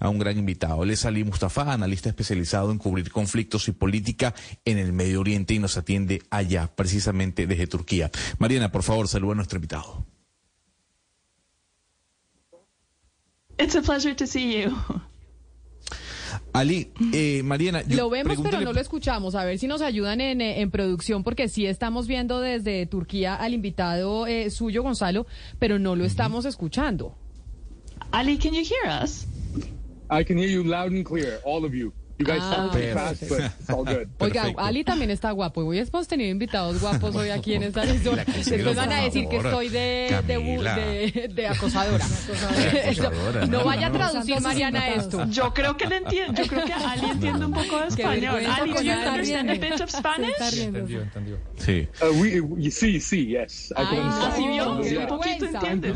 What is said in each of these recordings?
a un gran invitado. Él es Ali Mustafa, analista especializado en cubrir conflictos y política en el Medio Oriente y nos atiende allá, precisamente desde Turquía. Mariana, por favor, saluda a nuestro invitado. It's a pleasure to see you. Ali, eh, Mariana, yo lo vemos pero no lo escuchamos. A ver si nos ayudan en, eh, en producción porque sí estamos viendo desde Turquía al invitado eh, suyo Gonzalo, pero no lo estamos escuchando. Ali, can you hear us? I can hear you loud and clear, all of you. You guys Ah, talk fast, but it's all good. Oiga, Perfecto. Ali también está guapo. Hoy hemos tenido invitados guapos hoy aquí en esta. Camila, Después van a decir que estoy de, de, acosadora. acosadora, no, no, vaya a no. traducir Mariana esto. Yo creo que le entiendo. Yo creo que Ali entiende un poco de español. Ali, do you understand a bit of Spanish? Sí. Uh, we, we, see, see, yes. I can Ay, understand. ¿sí vio? Sí, un poquito entiende.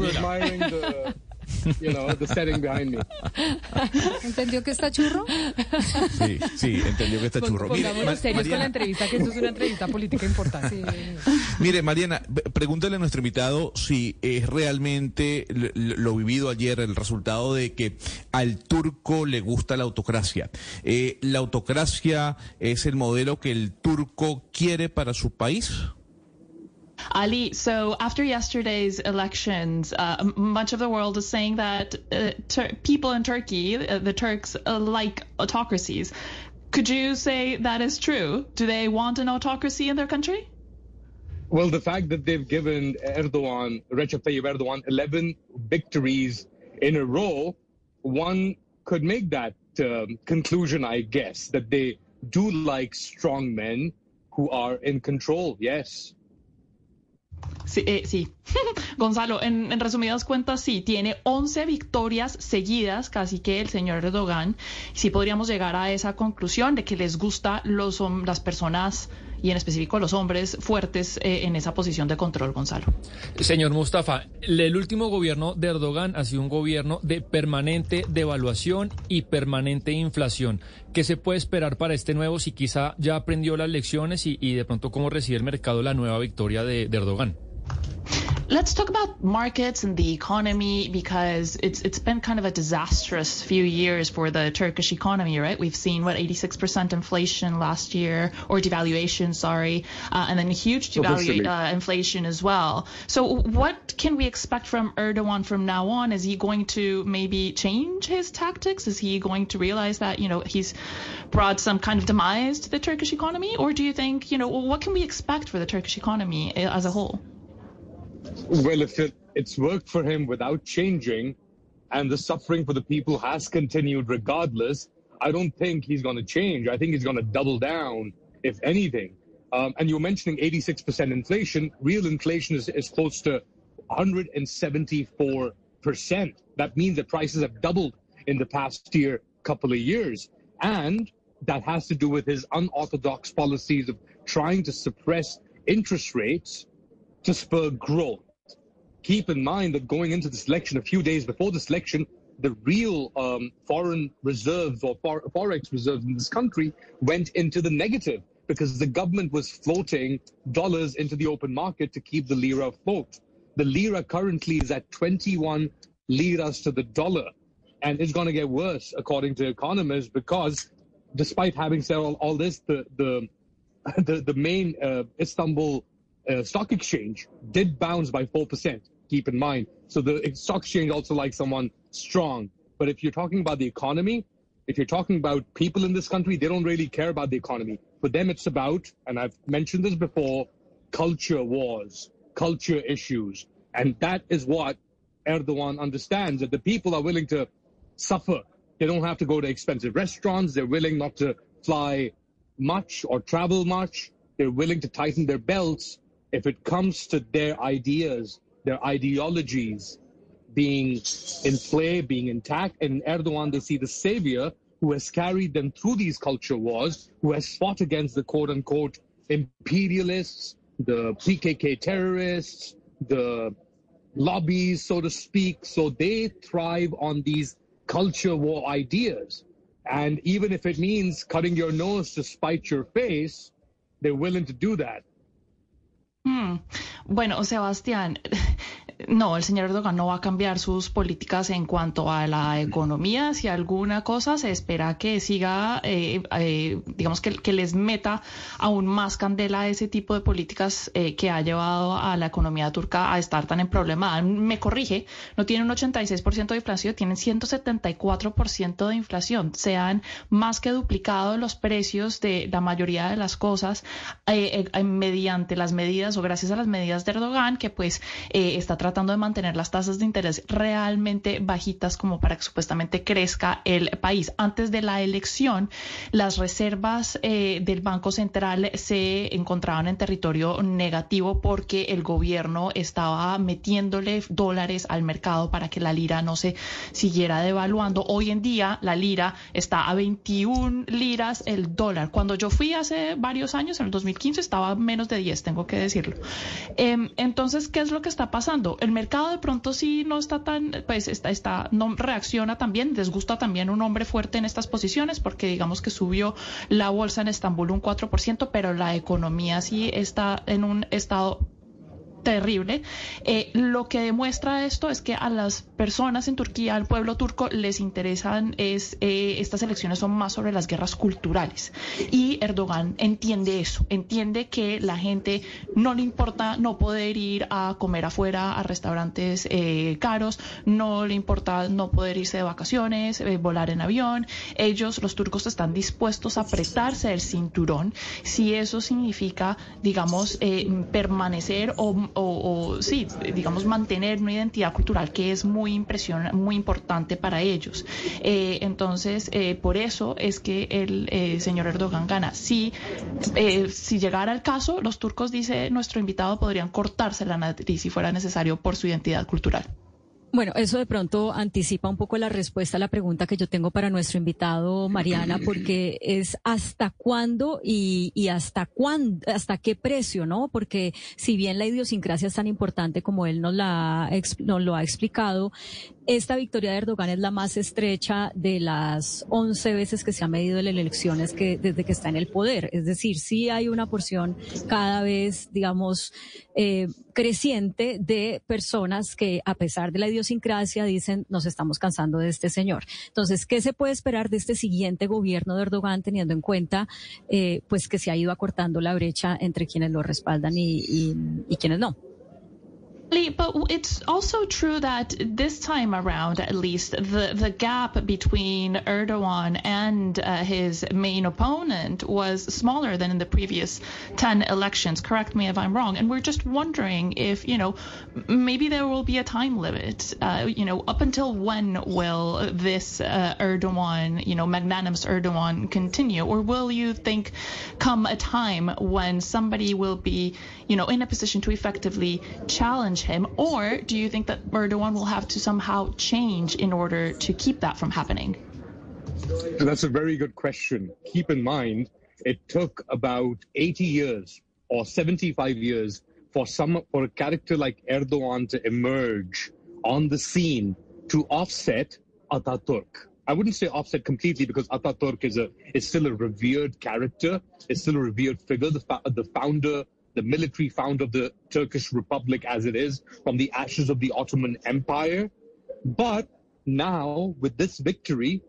For admiring the, you know, the setting behind me. ¿Entendió que está churro? Sí, sí, entendió que está churro. Mire, con la Mariana, entrevista, que esto es una entrevista política importante. mire, Mariana, b- pregúntale a nuestro invitado si es realmente lo vivido ayer el resultado de que al turco le gusta la autocracia. Eh, ¿La autocracia es el modelo que el turco quiere para su país? Ali, so after yesterday's elections, uh, much of the world is saying that uh, tur- people in Turkey, uh, the Turks, uh, like autocracies. Could you say that is true? Do they want an autocracy in their country? Well, the fact that they've given Erdogan, Recep Tayyip Erdogan, 11 victories in a row, one could make that um, conclusion, I guess, that they do like strong men who are in control, yes. Sí, eh, sí. Gonzalo, en, en resumidas cuentas, sí, tiene 11 victorias seguidas, casi que el señor Erdogan. Sí podríamos llegar a esa conclusión de que les gusta los, las personas y en específico los hombres fuertes eh, en esa posición de control, Gonzalo. Señor Mustafa, el último gobierno de Erdogan ha sido un gobierno de permanente devaluación y permanente inflación. ¿Qué se puede esperar para este nuevo si quizá ya aprendió las lecciones y, de pronto cómo recibe el mercado la nueva victoria de Erdogan? Let's talk about markets and the economy because it's it's been kind of a disastrous few years for the Turkish economy, right? We've seen what 86% inflation last year, or devaluation, sorry, uh, and then huge devaluation uh, inflation as well. So, what can we expect from Erdogan from now on? Is he going to maybe change his tactics? Is he going to realize that you know he's brought some kind of demise to the Turkish economy, or do you think you know what can we expect for the Turkish economy uh, as a whole? Well, if it, it's worked for him without changing and the suffering for the people has continued regardless, I don't think he's going to change. I think he's going to double down, if anything. Um, and you were mentioning 86% inflation. Real inflation is, is close to 174%. That means that prices have doubled in the past year, couple of years. And that has to do with his unorthodox policies of trying to suppress interest rates to spur growth. Keep in mind that going into this election, a few days before this election, the real um, foreign reserves or for- forex reserves in this country went into the negative because the government was floating dollars into the open market to keep the lira afloat. The lira currently is at 21 liras to the dollar, and it's going to get worse, according to economists, because despite having said all, all this, the the the, the main uh, Istanbul uh, stock exchange did bounce by 4%. Keep in mind. So the stock exchange also likes someone strong. But if you're talking about the economy, if you're talking about people in this country, they don't really care about the economy. For them, it's about, and I've mentioned this before, culture wars, culture issues. And that is what Erdogan understands that the people are willing to suffer. They don't have to go to expensive restaurants. They're willing not to fly much or travel much. They're willing to tighten their belts if it comes to their ideas, their ideologies being in play, being intact. And in Erdogan, they see the savior who has carried them through these culture wars, who has fought against the quote unquote imperialists, the PKK terrorists, the lobbies, so to speak. So they thrive on these culture war ideas. And even if it means cutting your nose to spite your face, they're willing to do that. Hmm. Bueno, Sebastián, no, el señor Erdogan no va a cambiar sus políticas en cuanto a la economía. Si alguna cosa se espera que siga, eh, eh, digamos que, que, les meta aún más candela a ese tipo de políticas eh, que ha llevado a la economía turca a estar tan en problema. Me corrige, no tiene un 86% de inflación, tienen 174% de inflación. Se han más que duplicado los precios de la mayoría de las cosas mediante las medidas o gracias a las medidas de Erdogan, que pues está tratando de mantener las tasas de interés realmente bajitas como para que supuestamente crezca el país. Antes de la elección, las reservas eh, del Banco Central se encontraban en territorio negativo porque el gobierno estaba metiéndole dólares al mercado para que la lira no se siguiera devaluando. Hoy en día la lira está a 21 liras el dólar. Cuando yo fui hace varios años, en el 2015, estaba menos de 10, tengo que decirlo. Em, entonces, ¿qué es lo que está pasando? El mercado de pronto sí no está tan, pues está, está, no reacciona también, les gusta también un hombre fuerte en estas posiciones porque digamos que subió la bolsa en Estambul un 4%, pero la economía sí está en un estado terrible. Eh, lo que demuestra esto es que a las personas en Turquía, al pueblo turco, les interesan es eh, estas elecciones son más sobre las guerras culturales. Y Erdogan entiende eso, entiende que la gente no le importa no poder ir a comer afuera a restaurantes eh, caros, no le importa no poder irse de vacaciones, volar en avión. Ellos, los turcos, están dispuestos a apretarse el cinturón si eso significa, digamos, permanecer o o, sí, digamos, mantener una identidad cultural que es muy impresionante, muy importante para ellos. Eh, entonces, eh, por eso es que el eh, señor Erdogan gana. Si, si llegara el caso, los turcos, dice nuestro invitado, podrían cortarse la nariz si fuera necesario por su identidad cultural. Bueno, eso de pronto anticipa un poco la respuesta a la pregunta que yo tengo para nuestro invitado, Mariana, porque es hasta cuándo y, y hasta cuándo, hasta qué precio, ¿no? Porque si bien la idiosincrasia es tan importante como él nos, la, nos lo ha explicado, esta victoria de Erdogan es la más estrecha de las 11 veces que se ha medido en las elecciones que, desde que está en el poder. Es decir, sí hay una porción cada vez, digamos, eh, creciente de personas que, a pesar de la idiosincrasia, dicen nos estamos cansando de este señor. Entonces, ¿qué se puede esperar de este siguiente gobierno de Erdogan, teniendo en cuenta, eh, pues, que se ha ido acortando la brecha entre quienes lo respaldan y quienes no? But it's also true that this time around, at least, the, the gap between Erdogan and uh, his main opponent was smaller than in the previous 10 elections. Correct me if I'm wrong. And we're just wondering if, you know, maybe there will be a time limit. Uh, you know, up until when will this uh, Erdogan, you know, magnanimous Erdogan continue? Or will you think come a time when somebody will be, you know, in a position to effectively challenge him? Or do you think that Erdogan will have to somehow change in order to keep that from happening? That's a very good question. Keep in mind, it took about 80 years or 75 years for some for a character like Erdogan to emerge on the scene to offset Ataturk. I wouldn't say offset completely because Ataturk is a is still a revered character, is still a revered figure, the, the founder the military founder of the Turkish Republic as it is from the ashes of the Ottoman Empire. But now, with this victory,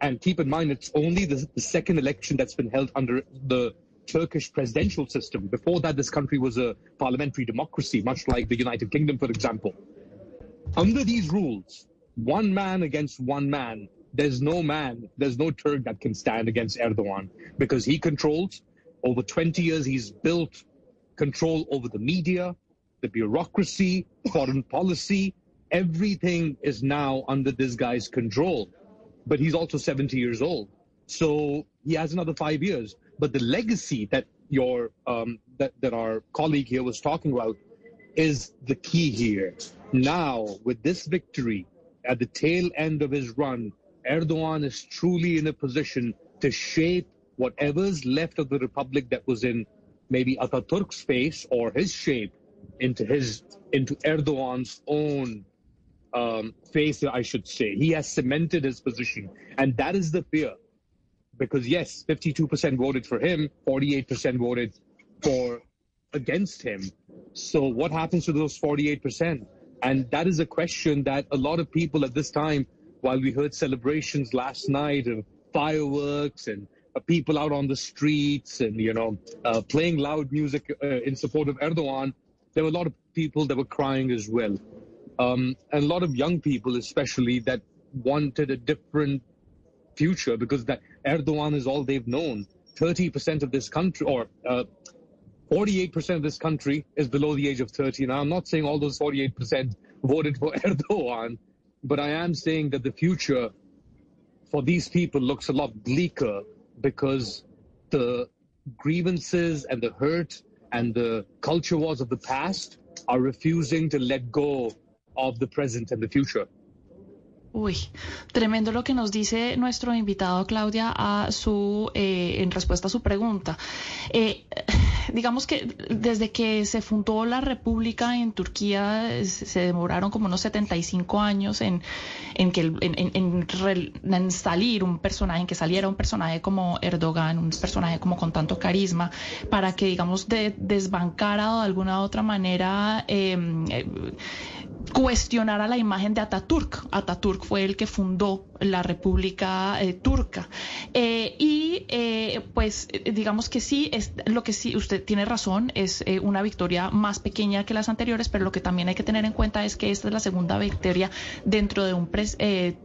and keep in mind it's only the, the second election that's been held under the Turkish presidential system. Before that, this country was a parliamentary democracy, much like the United Kingdom, for example. Under these rules, one man against one man, there's no man, there's no Turk that can stand against Erdogan because he controls over 20 years, he's built control over the media, the bureaucracy, foreign policy. Everything is now under this guy's control. But he's also 70 years old. So he has another five years. But the legacy that your um, that, that our colleague here was talking about is the key here. Now, with this victory at the tail end of his run, Erdogan is truly in a position to shape whatever's left of the republic that was in maybe Ataturk's face or his shape into his into Erdogan's own um, face, I should say. He has cemented his position, and that is the fear. Because yes, 52% voted for him, 48% voted for against him. So what happens to those 48%? And that is a question that a lot of people at this time, while we heard celebrations last night of fireworks and people out on the streets and, you know, uh, playing loud music uh, in support of Erdogan, there were a lot of people that were crying as well. Um, and a lot of young people, especially, that wanted a different future because that Erdogan is all they've known. 30% of this country, or uh, 48% of this country is below the age of 30. Now, I'm not saying all those 48% voted for Erdogan, but I am saying that the future for these people looks a lot bleaker because the grievances and the hurt and the culture wars of the past are refusing to let go of the present and the future. Uy, tremendo lo que nos dice nuestro invitado Claudia a su eh, en respuesta a su pregunta. Eh, digamos que desde que se fundó la República en Turquía se demoraron como unos 75 años en, en que en, salir un personaje, que saliera un personaje como Erdogan, un personaje como con tanto carisma, para que digamos de, desbancara de alguna otra manera eh, cuestionara la imagen de Ataturk. Ataturk fue el que fundó la República eh, Turca. Eh, y eh, pues digamos que sí, es lo que sí, usted tiene razón, es una victoria más pequeña que las anteriores, pero lo que también hay que tener en cuenta es que esta es la segunda victoria dentro de un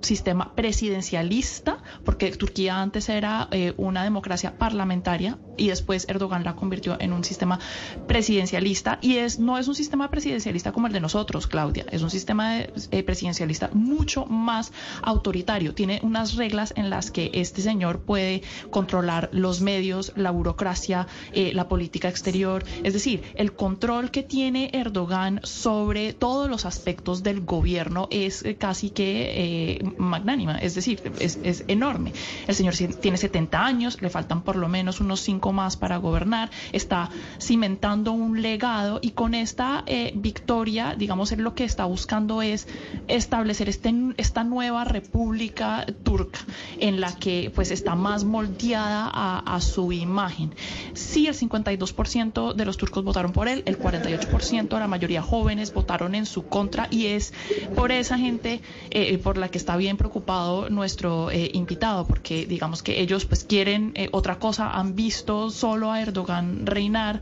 sistema presidencialista, porque Turquía antes era una democracia parlamentaria y después Erdogan la convirtió en un sistema presidencialista y es no es un sistema presidencialista como el de nosotros, Claudia, es un sistema presidencialista mucho más autoritario. Tiene unas reglas en las que este señor puede controlar los medios, la burocracia, eh, la política exterior. Es decir, el control que tiene Erdogan sobre todos los aspectos del gobierno es eh, casi que eh, magnánima, es decir, es, enorme. El señor tiene 70 años, le faltan por lo menos unos 5 más para gobernar, está cimentando un legado y con esta victoria, digamos, él lo que está buscando es establecer este, esta nueva república turca en la que pues está más moldeada a, su imagen. Sí, el 52% de los turcos votaron por él, el 48%, la mayoría jóvenes votaron en su contra y es por esa gente eh, por la que está bien preocupado nuestro eh, invitado, porque digamos que ellos pues quieren eh, otra cosa, han visto solo a Erdogan reinar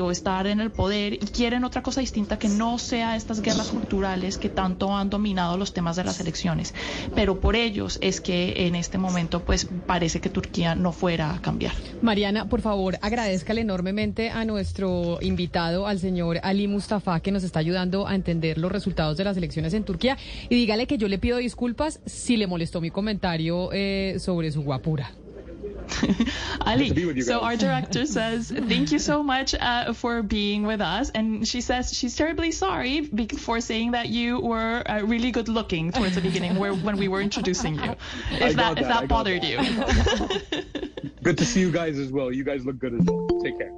o estar en el poder y quieren otra cosa distinta que no sea estas guerras culturales que tanto han dominado los temas de las elecciones. Pero por ellos es que en este momento pues parece que Turquía no fuera a cambiar. Mariana, por favor, agradezcale enormemente a nuestro invitado, al señor Ali Mustafa, que nos está ayudando a entender los resultados de las elecciones en Turquía y dígale que yo le pido disculpas si le molestó mi comentario eh, sobre su guapura. Ali, so our director says, thank you so much uh, for being with us. And she says she's terribly sorry for saying that you were uh, really good looking towards the beginning where, when we were introducing you. If that, that, if that bothered that. you. good to see you guys as well. You guys look good as well. Take care.